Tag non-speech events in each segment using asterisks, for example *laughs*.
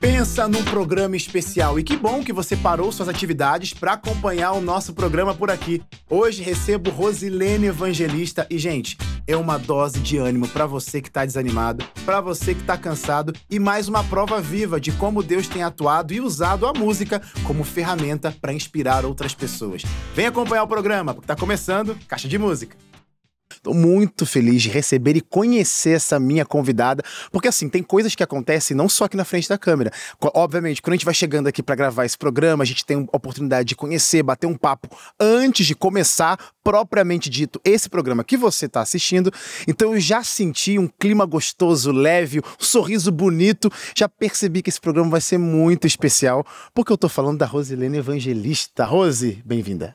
Pensa num programa especial e que bom que você parou suas atividades para acompanhar o nosso programa por aqui. Hoje recebo Rosilene Evangelista e gente, é uma dose de ânimo para você que tá desanimado, para você que tá cansado e mais uma prova viva de como Deus tem atuado e usado a música como ferramenta para inspirar outras pessoas. Vem acompanhar o programa, porque tá começando Caixa de Música. Estou muito feliz de receber e conhecer essa minha convidada, porque assim, tem coisas que acontecem não só aqui na frente da câmera. Obviamente, quando a gente vai chegando aqui para gravar esse programa, a gente tem a oportunidade de conhecer, bater um papo antes de começar propriamente dito esse programa que você está assistindo. Então eu já senti um clima gostoso, leve, um sorriso bonito. Já percebi que esse programa vai ser muito especial, porque eu estou falando da Rosilene Evangelista. Rose, bem-vinda.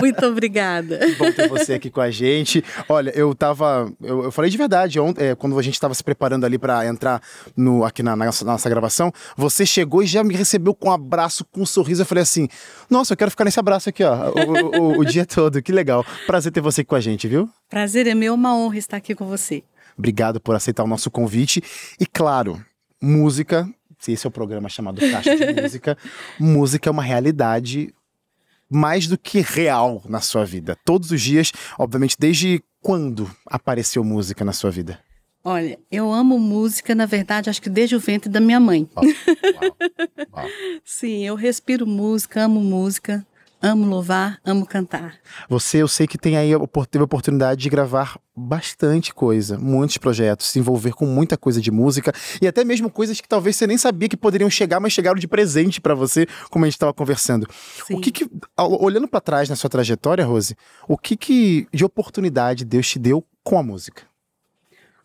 Muito obrigada. Bom ter você aqui com a gente. Olha, eu tava. Eu, eu falei de verdade ontem, é, quando a gente estava se preparando ali para entrar no, aqui na, na, nossa, na, nossa, gravação. Você chegou e já me recebeu com um abraço, com um sorriso. Eu falei assim: Nossa, eu quero ficar nesse abraço aqui, ó, o, o, o dia todo. Que legal. Prazer ter você aqui com a gente, viu? Prazer é meu, uma honra estar aqui com você. Obrigado por aceitar o nosso convite. E claro, música. Se esse é o programa chamado Caixa de *laughs* Música, música é uma realidade mais do que real na sua vida. Todos os dias, obviamente, desde quando apareceu música na sua vida? Olha, eu amo música, na verdade, acho que desde o ventre da minha mãe. Uau, *laughs* uau, uau. Sim, eu respiro música, amo música, amo louvar, amo cantar. Você, eu sei que tem aí teve a oportunidade de gravar bastante coisa, muitos projetos, se envolver com muita coisa de música e até mesmo coisas que talvez você nem sabia que poderiam chegar, mas chegaram de presente para você, como a gente estava conversando. Sim. O que, que olhando para trás na sua trajetória, Rose, o que que de oportunidade Deus te deu com a música?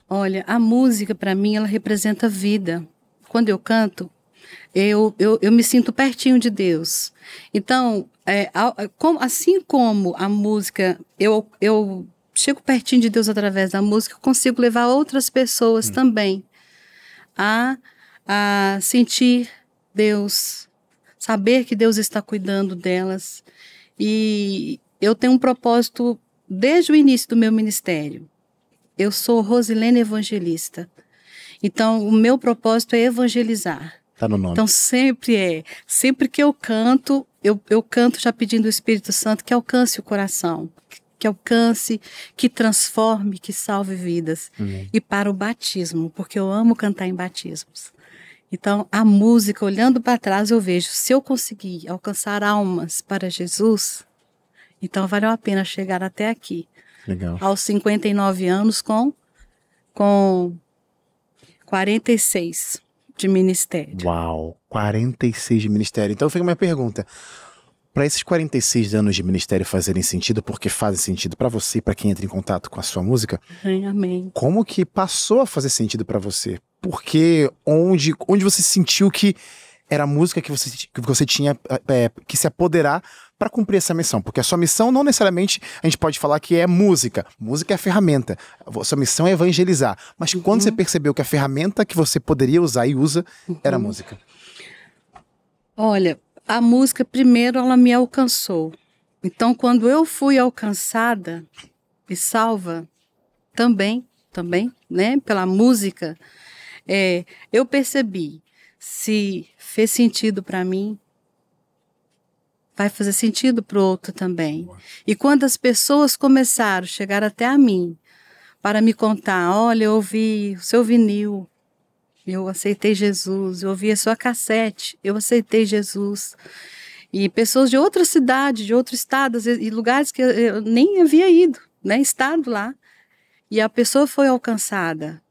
Olha, a música para mim ela representa vida. Quando eu canto, eu, eu, eu me sinto pertinho de Deus. Então, é, assim como a música, eu, eu chego pertinho de Deus através da música, eu consigo levar outras pessoas hum. também a, a sentir Deus, saber que Deus está cuidando delas. E eu tenho um propósito desde o início do meu ministério. Eu sou Rosilene Evangelista. Então, o meu propósito é evangelizar. Tá no nome. Então, sempre é. Sempre que eu canto, eu, eu canto já pedindo ao Espírito Santo que alcance o coração, que alcance, que transforme, que salve vidas. Uhum. E para o batismo, porque eu amo cantar em batismos. Então, a música, olhando para trás, eu vejo, se eu conseguir alcançar almas para Jesus, então valeu a pena chegar até aqui. Legal. Aos 59 anos com, com 46 de ministério. Uau, 46 de ministério. Então fica minha pergunta para esses 46 anos de ministério fazerem sentido, porque fazem sentido para você e para quem entra em contato com a sua música, amém. como que passou a fazer sentido para você? Porque onde, onde você sentiu que era a música que você, que você tinha é, que se apoderar para cumprir essa missão? Porque a sua missão não necessariamente a gente pode falar que é música. Música é a ferramenta. A sua missão é evangelizar. Mas uhum. quando você percebeu que a ferramenta que você poderia usar e usa uhum. era a música? Olha, a música primeiro ela me alcançou. Então, quando eu fui alcançada e salva, também, também, né, pela música, é, eu percebi se fez sentido para mim, vai fazer sentido para o outro também. E quando as pessoas começaram a chegar até a mim para me contar, olha, eu ouvi o seu vinil, eu aceitei Jesus, eu ouvi a sua cassete, eu aceitei Jesus. E pessoas de outra cidade, de outro estado, e lugares que eu nem havia ido, né? Estado lá. E a pessoa foi alcançada.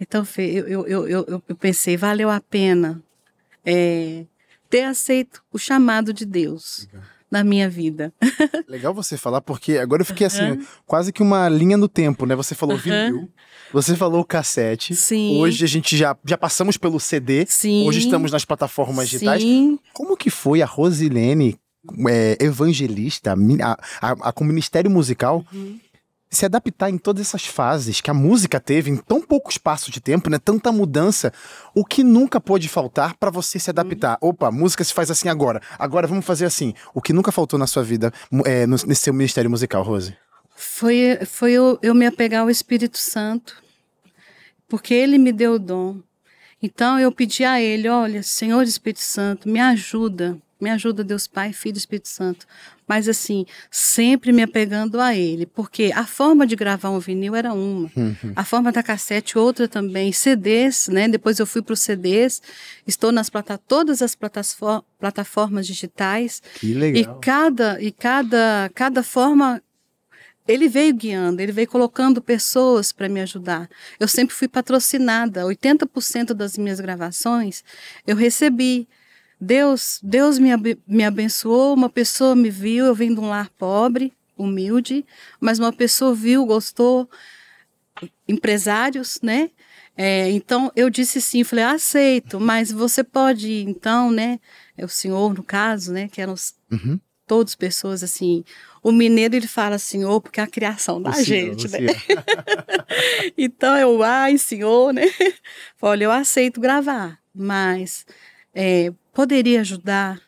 Então, eu, eu, eu, eu pensei, valeu a pena é, ter aceito o chamado de Deus. Legal na minha vida. *laughs* Legal você falar, porque agora eu fiquei assim, quase que uma linha no tempo, né? Você falou vinil, você falou cassete. Sim. Hoje a gente já, já passamos pelo CD. Sim. Hoje estamos nas plataformas Sim. digitais. Como que foi a Rosilene é, evangelista, a, a, a, com o ministério musical, uhum se adaptar em todas essas fases que a música teve em tão pouco espaço de tempo, né? Tanta mudança, o que nunca pode faltar para você se adaptar. Uhum. Opa, música se faz assim agora. Agora vamos fazer assim. O que nunca faltou na sua vida é, no, nesse seu ministério musical, Rose? Foi, foi eu, eu me apegar ao Espírito Santo, porque ele me deu o dom. Então eu pedi a ele, olha, Senhor Espírito Santo, me ajuda, me ajuda Deus Pai, Filho e Espírito Santo. Mas assim, sempre me apegando a ele, porque a forma de gravar um vinil era uma, uhum. a forma da cassete outra também, CDs, né? Depois eu fui para os CDs, estou nas plata todas as plataformas digitais. Que legal. E cada e cada cada forma ele veio guiando, ele veio colocando pessoas para me ajudar. Eu sempre fui patrocinada. 80% das minhas gravações eu recebi. Deus, Deus me, me abençoou, uma pessoa me viu, eu vim de um lar pobre, humilde, mas uma pessoa viu, gostou, empresários, né? É, então eu disse sim, falei, aceito, mas você pode, então, né? É o senhor, no caso, né? Que eram os, uhum. todos pessoas assim. O mineiro ele fala senhor porque é a criação da gente, né? *laughs* então eu, ai, senhor, né? *laughs* Olha, eu aceito gravar, mas é, poderia ajudar,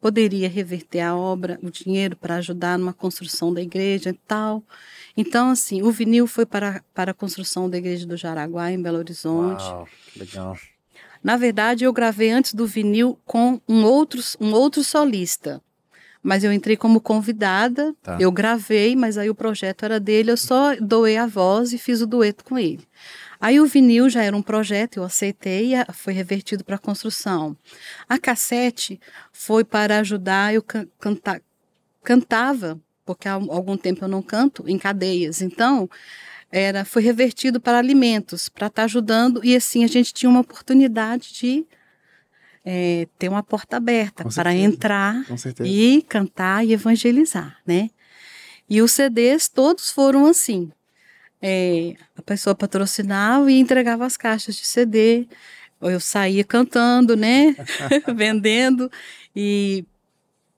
poderia reverter a obra, o dinheiro para ajudar numa construção da igreja e tal. Então, assim, o vinil foi para, para a construção da igreja do Jaraguá, em Belo Horizonte. Uau, legal. Na verdade, eu gravei antes do vinil com um outro, um outro solista. Mas eu entrei como convidada, tá. eu gravei, mas aí o projeto era dele, eu só doei a voz e fiz o dueto com ele. Aí o vinil já era um projeto, eu aceitei e foi revertido para a construção. A cassete foi para ajudar, eu can canta cantava, porque há algum tempo eu não canto, em cadeias. Então, era foi revertido para alimentos, para estar tá ajudando, e assim a gente tinha uma oportunidade de é, ter uma porta aberta para entrar e cantar e evangelizar, né? E os CDs todos foram assim é, a pessoa patrocinava e entregava as caixas de CD. Eu saía cantando, né? *laughs* Vendendo e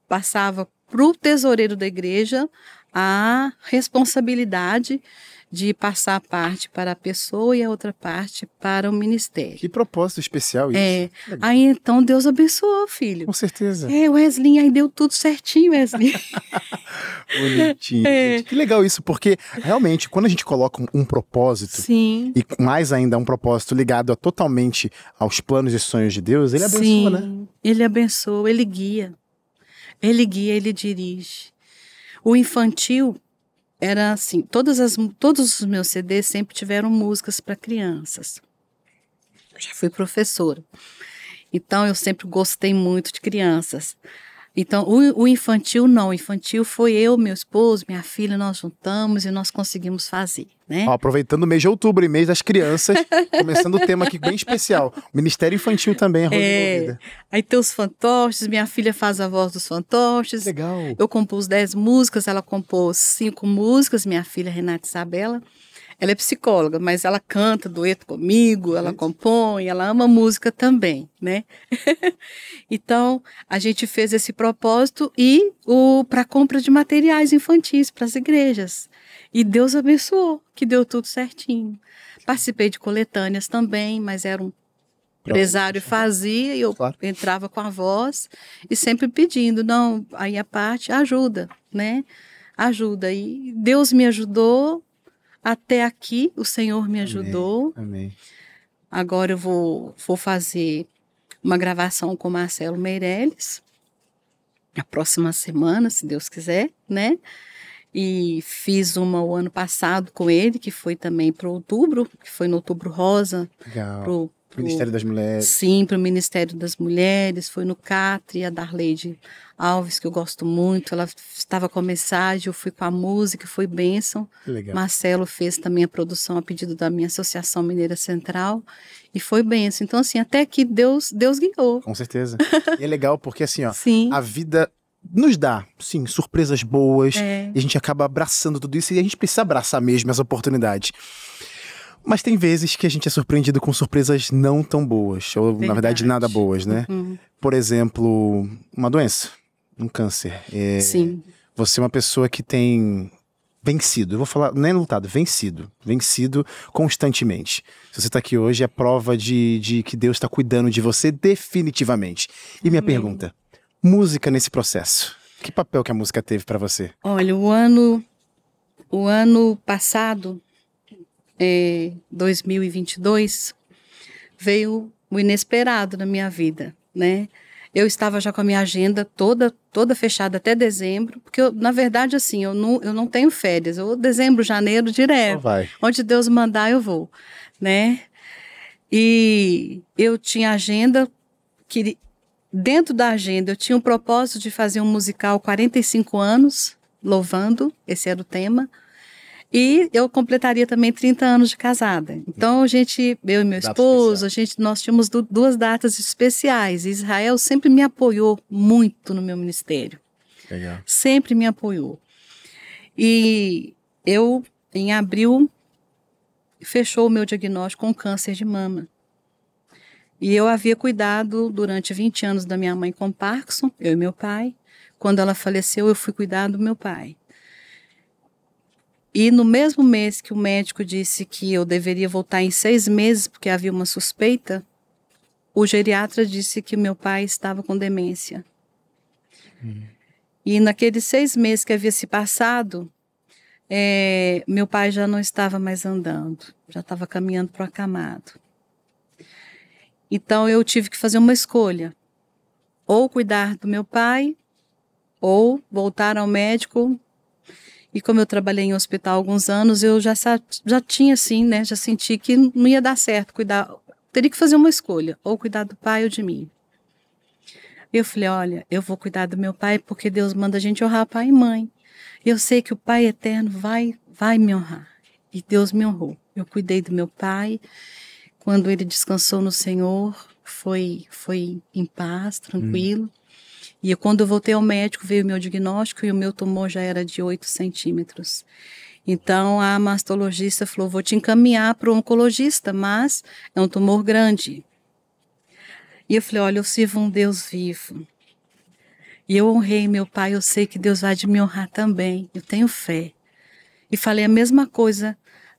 passava para o tesoureiro da igreja a responsabilidade de passar a parte para a pessoa e a outra parte para o ministério. Que propósito especial isso. É. Aí então Deus abençoou, filho. Com certeza. É, Wesley, aí deu tudo certinho, Wesley. *laughs* *laughs* Bonitinho. É. Que legal isso, porque realmente quando a gente coloca um, um, propósito Sim. e mais ainda um propósito ligado a, totalmente aos planos e sonhos de Deus, ele abençoa, Sim, né? Ele abençoa, ele guia. Ele guia, ele dirige. O infantil era assim, todas as, todos os meus CDs sempre tiveram músicas para crianças. Eu já fui professora. Então eu sempre gostei muito de crianças. Então, o, o, infantil não, o infantil foi eu, meu esposo, minha filha, nós juntamos e nós conseguimos fazer, né? Ó, aproveitando o mês de outubro e mês das crianças, *laughs* começando o tema aqui bem especial. O Ministério Infantil também é, é Aí tem os fantoches, minha filha faz a voz dos fantoches. Legal. Eu compus dez músicas, ela compôs cinco músicas, minha filha Renata Isabela. Ela é psicóloga, mas ela canta dueto comigo, ela compõe, ela ama música também, né? *laughs* então, a gente fez esse propósito e o para compra de materiais infantis para as igrejas. E Deus abençoou, que deu tudo certinho. Participei de coletâneas também, mas era um empresário fazia e eu claro. entrava com a voz e sempre pedindo, não, aí a parte ajuda, né? Ajuda. E Deus me ajudou até aqui o Senhor me ajudou. Amém. Amém. Agora eu vou, vou fazer uma gravação com Marcelo Meirelles. A próxima semana, se Deus quiser, né? E fiz uma o ano passado com ele, que foi também para outubro, que foi no outubro rosa. Legal. Pro, pro, Ministério das Mulheres. Sim, para o Ministério das Mulheres. Foi no CATRI, a Darleide Alves, que eu gosto muito. Ela estava com a mensagem, eu fui com a música, foi bênção. Legal. Marcelo fez também a produção a pedido da minha Associação Mineira Central e foi bênção. Então, assim, até que Deus, Deus guiou. Com certeza. *laughs* e é legal porque, assim, ó, sim. a vida nos dá, sim, surpresas boas. É. E a gente acaba abraçando tudo isso e a gente precisa abraçar mesmo essa oportunidade. Mas tem vezes que a gente é surpreendido com surpresas não tão boas, ou verdade. na verdade nada boas, né? Uhum. Por exemplo, uma doença um câncer. É, Sim. Você é uma pessoa que tem vencido. Eu vou falar, nem lutado, vencido. Vencido constantemente. Se você está aqui hoje, é prova de, de que Deus está cuidando de você definitivamente. E minha Amém. pergunta: música nesse processo? Que papel que a música teve para você? Olha, o ano, o ano passado, é, 2022, veio o inesperado na minha vida, né? Eu estava já com a minha agenda toda toda fechada até dezembro, porque eu, na verdade assim, eu não, eu não tenho férias. Eu dezembro, janeiro direto. Onde Deus mandar eu vou, né? E eu tinha agenda que dentro da agenda eu tinha o propósito de fazer um musical 45 anos, louvando, esse era o tema. E eu completaria também 30 anos de casada. Então, a gente, eu e meu Data esposo, a gente, nós tínhamos duas datas especiais. Israel sempre me apoiou muito no meu ministério. Legal. Sempre me apoiou. E eu, em abril, fechou o meu diagnóstico com câncer de mama. E eu havia cuidado durante 20 anos da minha mãe com Parkinson, eu e meu pai. Quando ela faleceu, eu fui cuidar do meu pai. E no mesmo mês que o médico disse que eu deveria voltar em seis meses, porque havia uma suspeita, o geriatra disse que meu pai estava com demência. Hum. E naqueles seis meses que havia se passado, é, meu pai já não estava mais andando, já estava caminhando para o acamado. Então eu tive que fazer uma escolha: ou cuidar do meu pai, ou voltar ao médico e como eu trabalhei em hospital há alguns anos, eu já, já tinha assim, né? Já senti que não ia dar certo cuidar. Teria que fazer uma escolha, ou cuidar do pai ou de mim. Eu falei, olha, eu vou cuidar do meu pai porque Deus manda a gente honrar pai e mãe. Eu sei que o Pai eterno vai vai me honrar. E Deus me honrou. Eu cuidei do meu pai. Quando ele descansou no Senhor, foi foi em paz, tranquilo. Hum. E quando eu voltei ao médico, veio o meu diagnóstico e o meu tumor já era de 8 centímetros. Então a mastologista falou: vou te encaminhar para o oncologista, mas é um tumor grande. E eu falei: olha, eu sirvo um Deus vivo. E eu honrei meu pai, eu sei que Deus vai de me honrar também, eu tenho fé. E falei a mesma coisa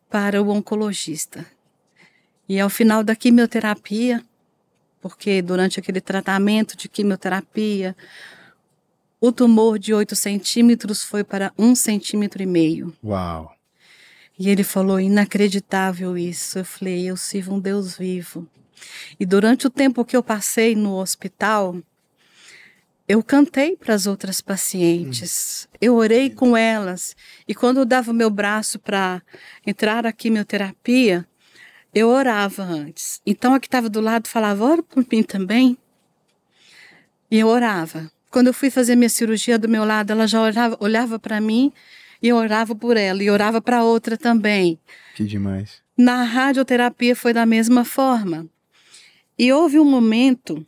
para o oncologista. E ao final da quimioterapia, porque durante aquele tratamento de quimioterapia, o tumor de 8 centímetros foi para um centímetro e meio. Uau! E ele falou: inacreditável isso. Eu falei: eu sirvo um Deus vivo. E durante o tempo que eu passei no hospital, eu cantei para as outras pacientes, eu orei com elas. E quando eu dava o meu braço para entrar a quimioterapia, eu orava antes. Então a que estava do lado falava, ora por mim também. E eu orava. Quando eu fui fazer minha cirurgia do meu lado, ela já olhava, olhava para mim e eu orava por ela e orava para outra também. Que demais. Na radioterapia foi da mesma forma. E houve um momento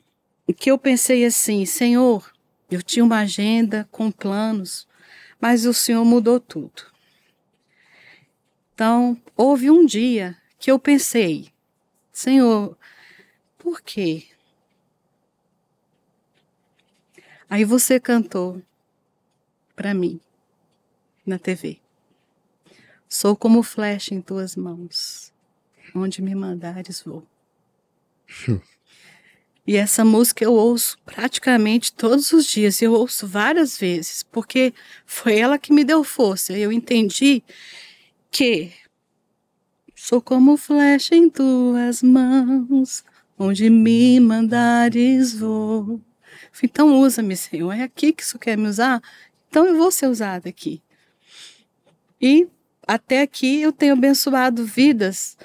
que eu pensei assim, Senhor, eu tinha uma agenda com planos, mas o Senhor mudou tudo. Então, houve um dia que eu pensei, Senhor, por quê? Aí você cantou para mim na TV. Sou como flecha em tuas mãos, onde me mandares vou. *laughs* e essa música eu ouço praticamente todos os dias, eu ouço várias vezes, porque foi ela que me deu força. Eu entendi que Sou como flecha em tuas mãos, onde me mandares vou. Então usa-me, Senhor. É aqui que isso quer me usar? Então eu vou ser usada aqui. E até aqui eu tenho abençoado vidas.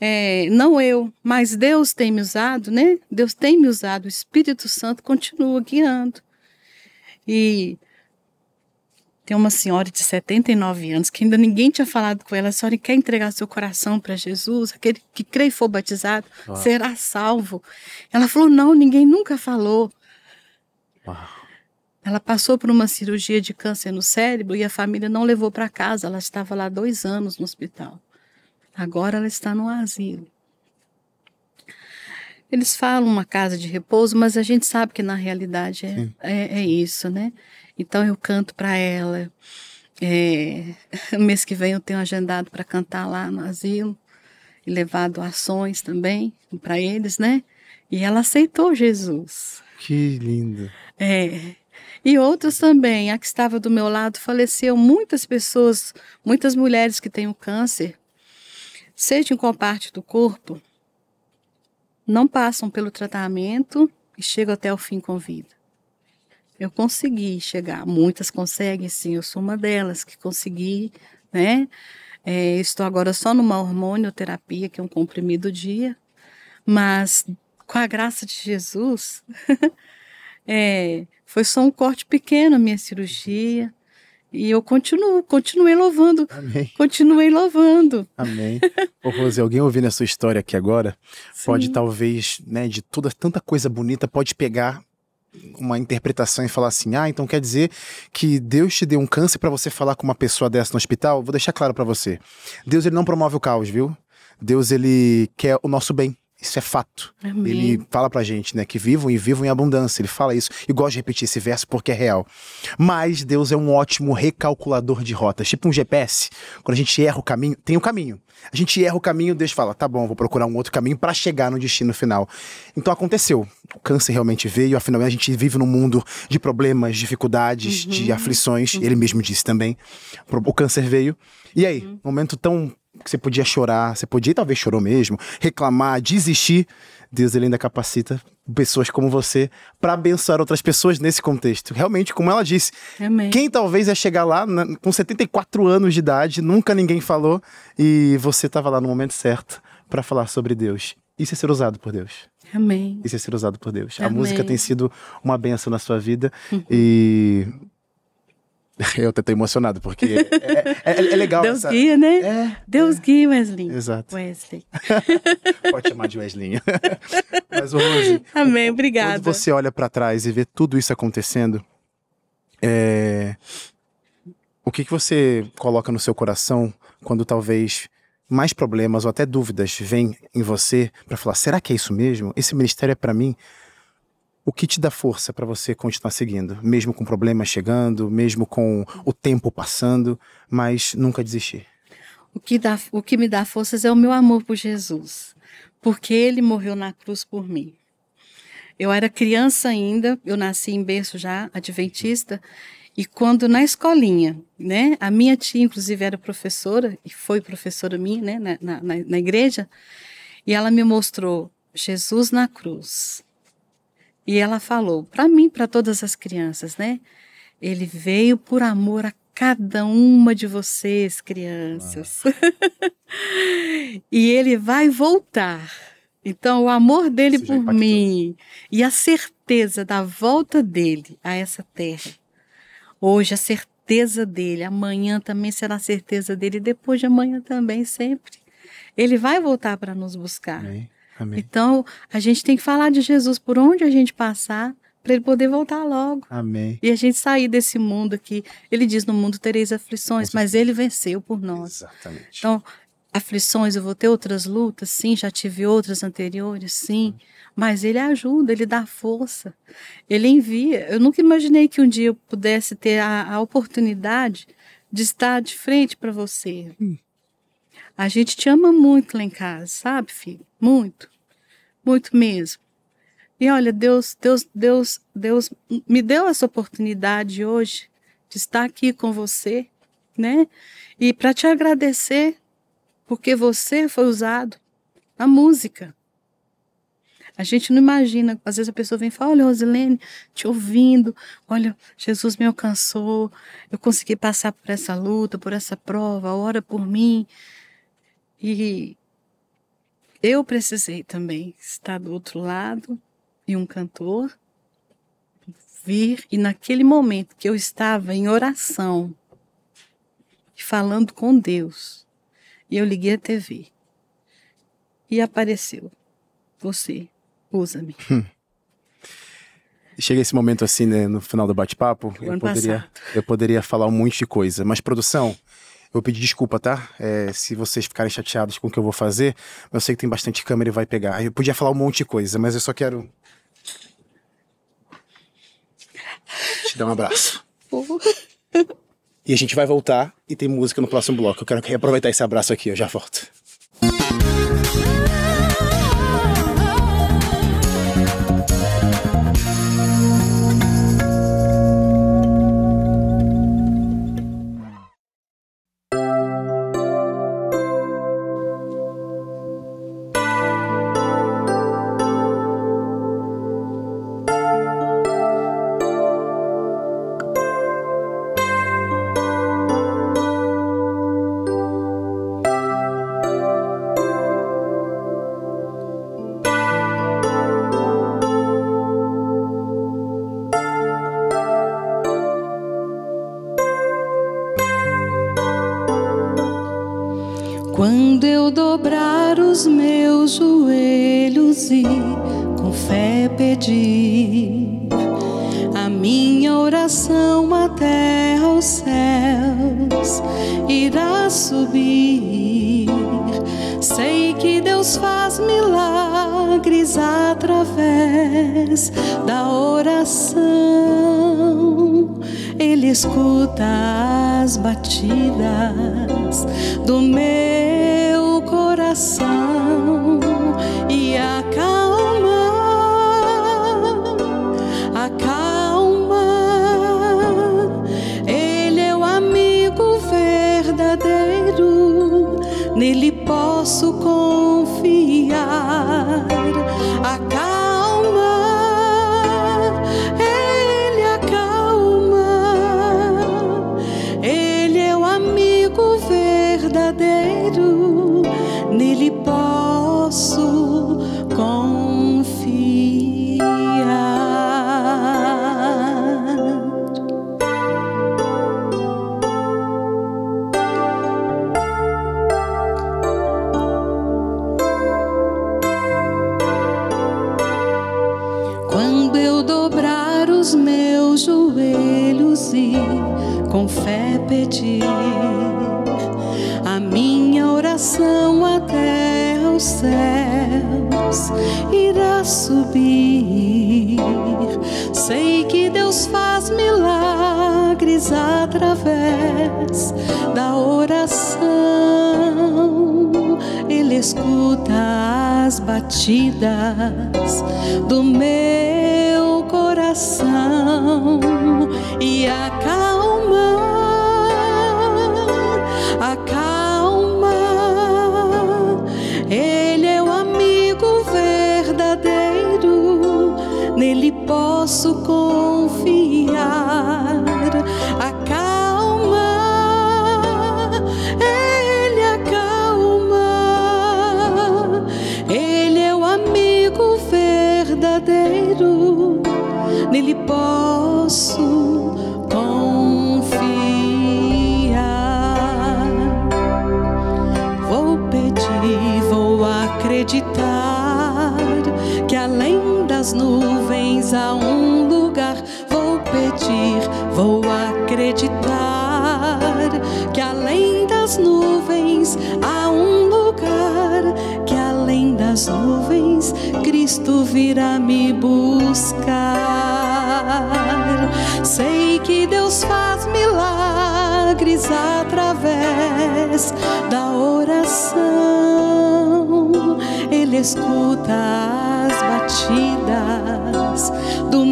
É, não eu, mas Deus tem me usado, né? Deus tem me usado, o Espírito Santo continua guiando. E tem uma senhora de 79 anos que ainda ninguém tinha falado com ela. A senhora quer entregar seu coração para Jesus? Aquele que crê e for batizado ah. será salvo. Ela falou: Não, ninguém nunca falou. Uau. Ela passou por uma cirurgia de câncer no cérebro e a família não levou para casa. Ela estava lá dois anos no hospital. Agora ela está no asilo. Eles falam uma casa de repouso, mas a gente sabe que na realidade é, é, é isso, né? Então eu canto para ela. É, *laughs* mês que vem eu tenho agendado para cantar lá no asilo e levar doações também para eles, né? E ela aceitou Jesus. Que lindo. É. E outros também. A que estava do meu lado faleceu. Muitas pessoas, muitas mulheres que têm o câncer, seja em qual parte do corpo, não passam pelo tratamento e chegam até o fim com vida. Eu consegui chegar, muitas conseguem sim, eu sou uma delas que consegui, né? É, estou agora só numa hormonioterapia, que é um comprimido dia, mas com a graça de Jesus, *laughs* é, foi só um corte pequeno a minha cirurgia, e eu continuo, continuei louvando. Amém. Continuei louvando. Amém. Ô, Rose, alguém ouvindo a sua história aqui agora, Sim. pode talvez, né, de toda tanta coisa bonita, pode pegar uma interpretação e falar assim: "Ah, então quer dizer que Deus te deu um câncer para você falar com uma pessoa dessa no hospital?" Vou deixar claro para você. Deus ele não promove o caos, viu? Deus ele quer o nosso bem. Isso é fato. Amém. Ele fala pra gente, né, que vivam e vivam em abundância. Ele fala isso e gosta de repetir esse verso porque é real. Mas Deus é um ótimo recalculador de rotas, tipo um GPS. Quando a gente erra o caminho, tem o um caminho. A gente erra o caminho, Deus fala: "Tá bom, vou procurar um outro caminho para chegar no destino final". Então aconteceu. O câncer realmente veio, afinal a gente vive num mundo de problemas, dificuldades, uhum. de aflições. Uhum. Ele mesmo disse também. O câncer veio. E aí, uhum. momento tão que você podia chorar, você podia, talvez chorou mesmo, reclamar, desistir. Deus ele ainda capacita pessoas como você para abençoar outras pessoas nesse contexto. Realmente, como ela disse, Amém. quem talvez ia chegar lá na, com 74 anos de idade, nunca ninguém falou e você estava lá no momento certo para falar sobre Deus. Isso é ser usado por Deus. Amém. Isso é ser usado por Deus. Amém. A música tem sido uma benção na sua vida uhum. e *laughs* Eu até tô emocionado, porque é, é, é, é legal. Deus essa... guia, né? É, Deus é. guia, Wesley. Exato. Wesley. *laughs* Pode chamar de Wesley. *laughs* Mas, Rose. Amém, obrigada. Quando você olha para trás e vê tudo isso acontecendo, é... o que, que você coloca no seu coração quando talvez mais problemas ou até dúvidas vêm em você para falar: será que é isso mesmo? Esse ministério é para mim? O que te dá força para você continuar seguindo, mesmo com problemas chegando, mesmo com o tempo passando, mas nunca desistir? O que, dá, o que me dá forças é o meu amor por Jesus, porque ele morreu na cruz por mim. Eu era criança ainda, eu nasci em berço já, adventista, e quando na escolinha, né, a minha tia, inclusive, era professora, e foi professora minha, né, na, na, na igreja, e ela me mostrou Jesus na cruz. E ela falou para mim, para todas as crianças, né? Ele veio por amor a cada uma de vocês, crianças. Ah. *laughs* e ele vai voltar. Então, o amor dele por mim e a certeza da volta dele a essa terra. Hoje, a certeza dele, amanhã também será a certeza dele, depois de amanhã também, sempre. Ele vai voltar para nos buscar. Amém. Amém. Então, a gente tem que falar de Jesus por onde a gente passar, para ele poder voltar logo. Amém. E a gente sair desse mundo aqui. Ele diz: no mundo tereis aflições, mas ele venceu por nós. Exatamente. Então, aflições, eu vou ter outras lutas, sim, já tive outras anteriores, sim. Mas ele ajuda, ele dá força, ele envia. Eu nunca imaginei que um dia eu pudesse ter a, a oportunidade de estar de frente para você. Hum. A gente te ama muito lá em casa, sabe, filho? Muito. Muito mesmo. E olha, Deus, Deus, Deus, Deus me deu essa oportunidade hoje de estar aqui com você, né? E para te agradecer, porque você foi usado na música. A gente não imagina, às vezes a pessoa vem e fala: Olha, Rosilene, te ouvindo, olha, Jesus me alcançou, eu consegui passar por essa luta, por essa prova, ora por mim. E eu precisei também estar do outro lado e um cantor vir e naquele momento que eu estava em oração falando com Deus e eu liguei a TV e apareceu você usa-me hum. *laughs* chega esse momento assim né, no final do bate-papo eu poderia eu poderia falar um monte de coisa mas produção eu vou pedir desculpa, tá? É, se vocês ficarem chateados com o que eu vou fazer, eu sei que tem bastante câmera e vai pegar. Eu podia falar um monte de coisa, mas eu só quero. Te dar um abraço. e a gente vai voltar e tem música no próximo bloco. Eu quero reaproveitar esse abraço aqui, eu já volto. As batidas do meu coração e acalma, acalma. Ele é o amigo verdadeiro, nele posso confiar. Subir. Sei que Deus faz milagres através da oração. Ele escuta as batidas do meu coração e acalma, posso confiar. Acalma, ele acalma. Ele é o amigo verdadeiro, nele posso confiar. Vou pedir, vou acreditar que além das nuvens há um que além das nuvens há um lugar. Que além das nuvens Cristo virá me buscar. Sei que Deus faz milagres através da oração. Ele escuta as batidas do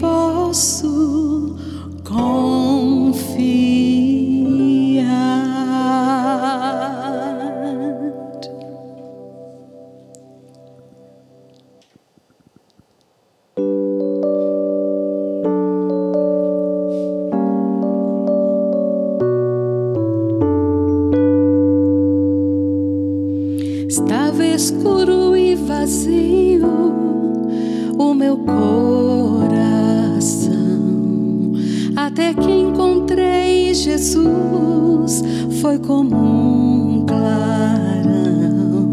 posso confiar. Estava escuro e vazio o meu coração, até que encontrei Jesus. Foi como um clarão,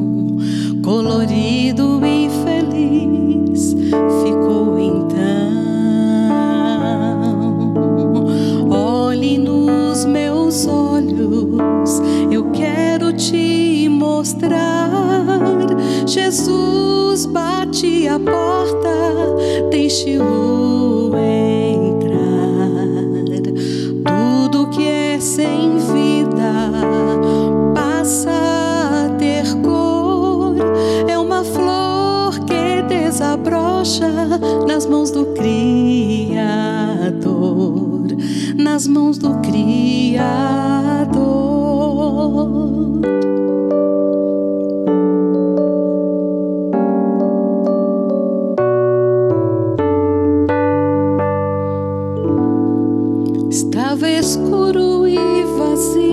colorido e feliz. Ficou então. Olhe nos meus olhos, eu quero te mostrar. Jesus bate a porta, deixe-o rocha nas mãos do Criador, nas mãos do Criador. Estava escuro e vazio.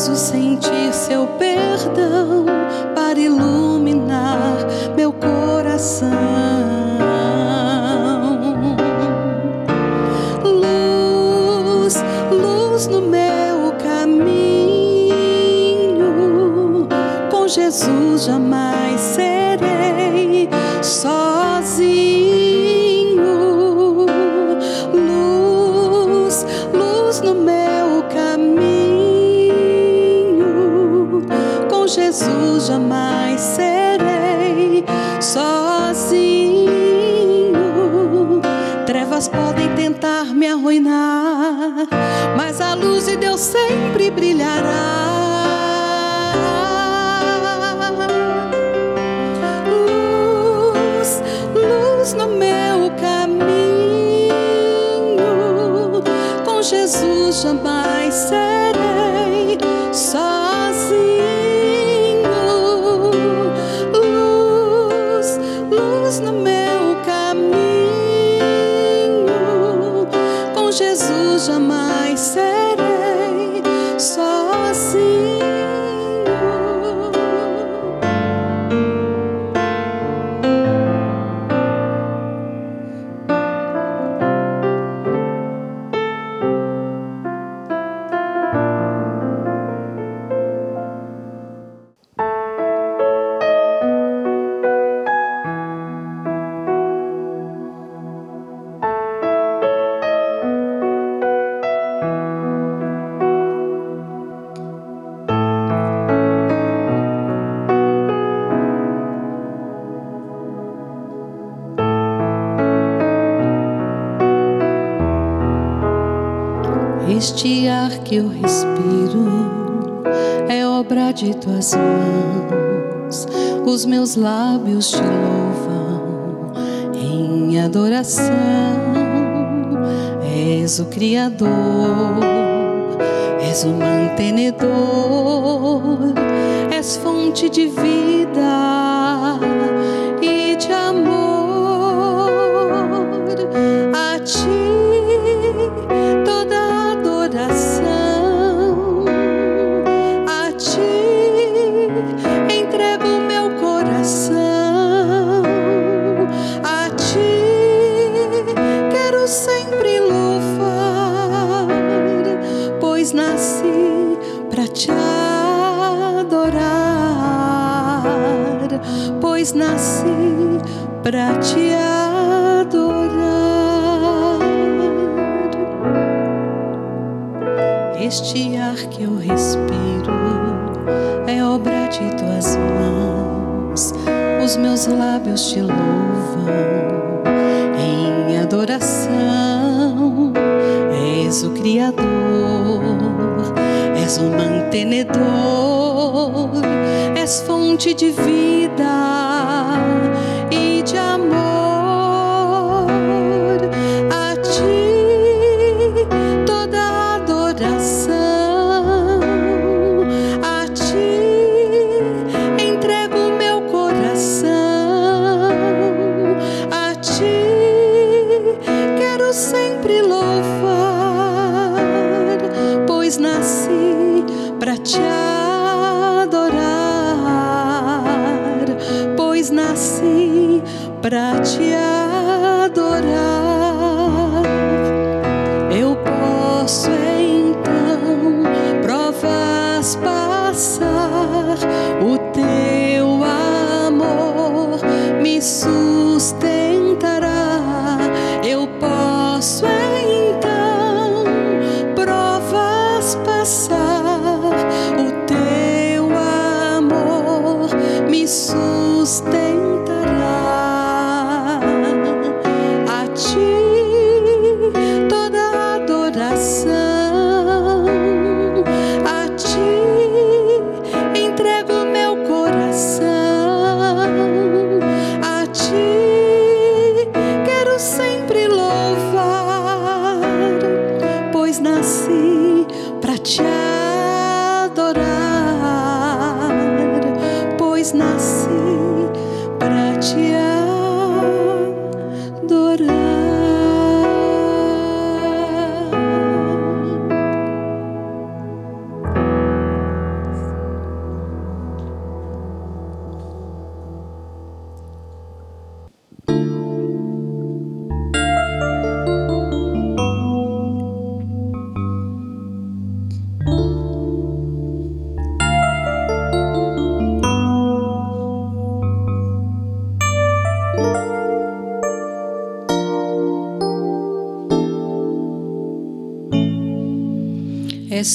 preciso sentir seu perdão. sempre brilhará. Luz, luz no meu caminho, com Jesus jamais serei sozinho. Luz, luz no meu caminho, com Jesus jamais serei. tuas mãos, os meus lábios te louvam em adoração. És o Criador, és o mantenedor, és fonte de vida.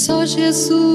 Só Jesus.